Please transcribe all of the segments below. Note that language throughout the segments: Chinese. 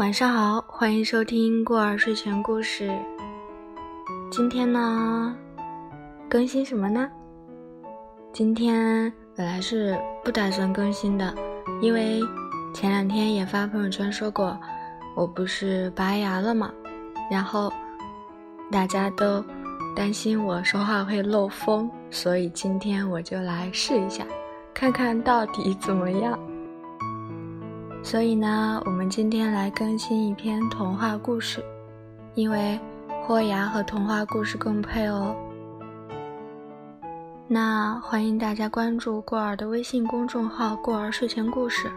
晚上好，欢迎收听过儿睡前故事。今天呢，更新什么呢？今天本来是不打算更新的，因为前两天也发朋友圈说过，我不是拔牙了嘛，然后大家都担心我说话会漏风，所以今天我就来试一下，看看到底怎么样。所以呢，我们今天来更新一篇童话故事，因为豁牙和童话故事更配哦。那欢迎大家关注过儿的微信公众号“过儿睡前故事”，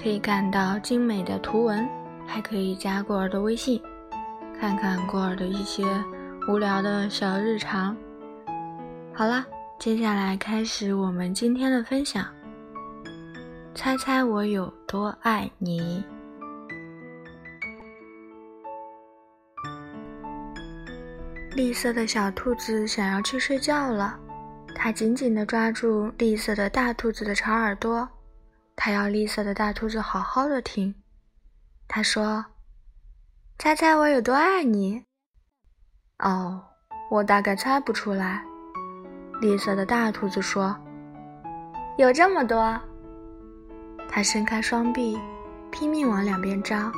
可以看到精美的图文，还可以加过儿的微信，看看过儿的一些无聊的小日常。好了，接下来开始我们今天的分享。猜猜我有多爱你？绿色的小兔子想要去睡觉了，它紧紧地抓住绿色的大兔子的长耳朵，它要绿色的大兔子好好的听。它说：“猜猜我有多爱你？”哦，我大概猜不出来。绿色的大兔子说：“有这么多。”他伸开双臂，拼命往两边张。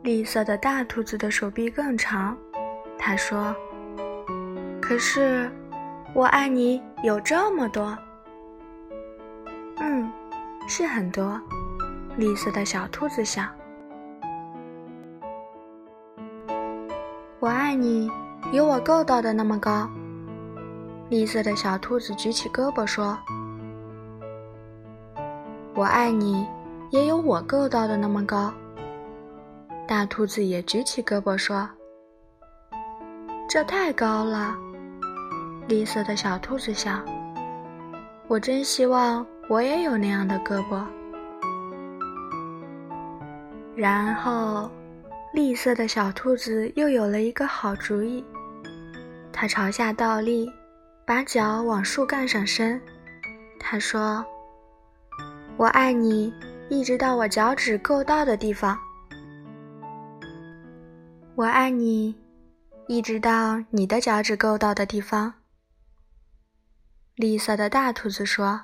绿色的大兔子的手臂更长，他说：“可是，我爱你有这么多。”嗯，是很多。绿色的小兔子想：“我爱你有我够到的那么高。”绿色的小兔子举起胳膊说。我爱你，也有我够到的那么高。大兔子也举起胳膊说：“这太高了。”绿色的小兔子想：“我真希望我也有那样的胳膊。”然后，绿色的小兔子又有了一个好主意，它朝下倒立，把脚往树干上伸。它说。我爱你，一直到我脚趾够到的地方。我爱你，一直到你的脚趾够到的地方。绿色的大兔子说：“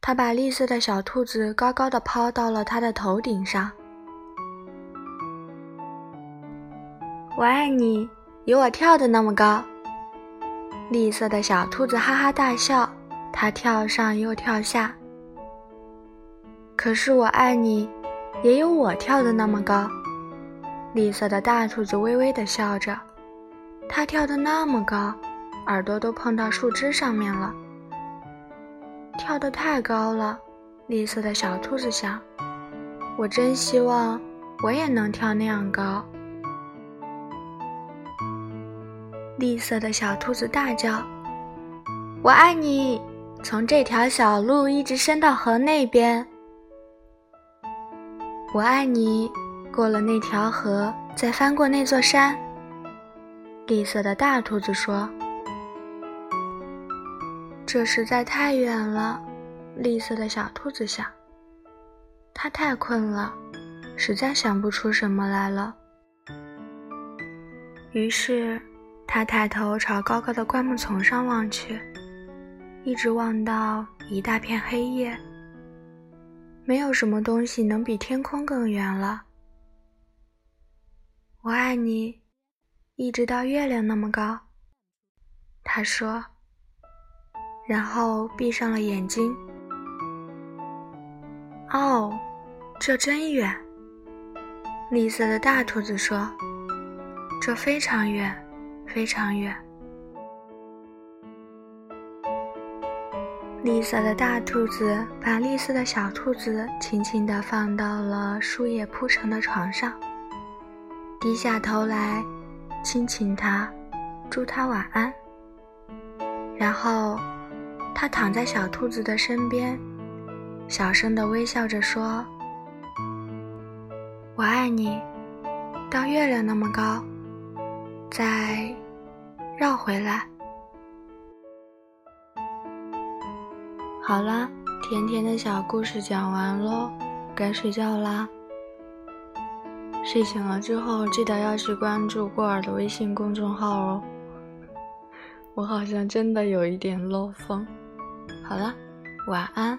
它把绿色的小兔子高高的抛到了它的头顶上。”我爱你，有我跳的那么高。绿色的小兔子哈哈大笑，它跳上又跳下。可是我爱你，也有我跳的那么高。绿色的大兔子微微的笑着，它跳的那么高，耳朵都碰到树枝上面了。跳得太高了，绿色的小兔子想：我真希望我也能跳那样高。绿色的小兔子大叫：“我爱你，从这条小路一直伸到河那边。”我爱你，过了那条河，再翻过那座山。绿色的大兔子说：“这实在太远了。”绿色的小兔子想：“它太困了，实在想不出什么来了。”于是，它抬头朝高高的灌木丛上望去，一直望到一大片黑夜。没有什么东西能比天空更远了。我爱你，一直到月亮那么高。他说，然后闭上了眼睛。哦，这真远。绿色的大兔子说：“这非常远，非常远。”绿色的大兔子把绿色的小兔子轻轻地放到了树叶铺成的床上，低下头来亲亲它，祝它晚安。然后，它躺在小兔子的身边，小声地微笑着说：“我爱你，到月亮那么高，再绕回来。”好啦，甜甜的小故事讲完喽。该睡觉啦。睡醒了之后，记得要去关注过儿的微信公众号哦。我好像真的有一点漏风。好了，晚安。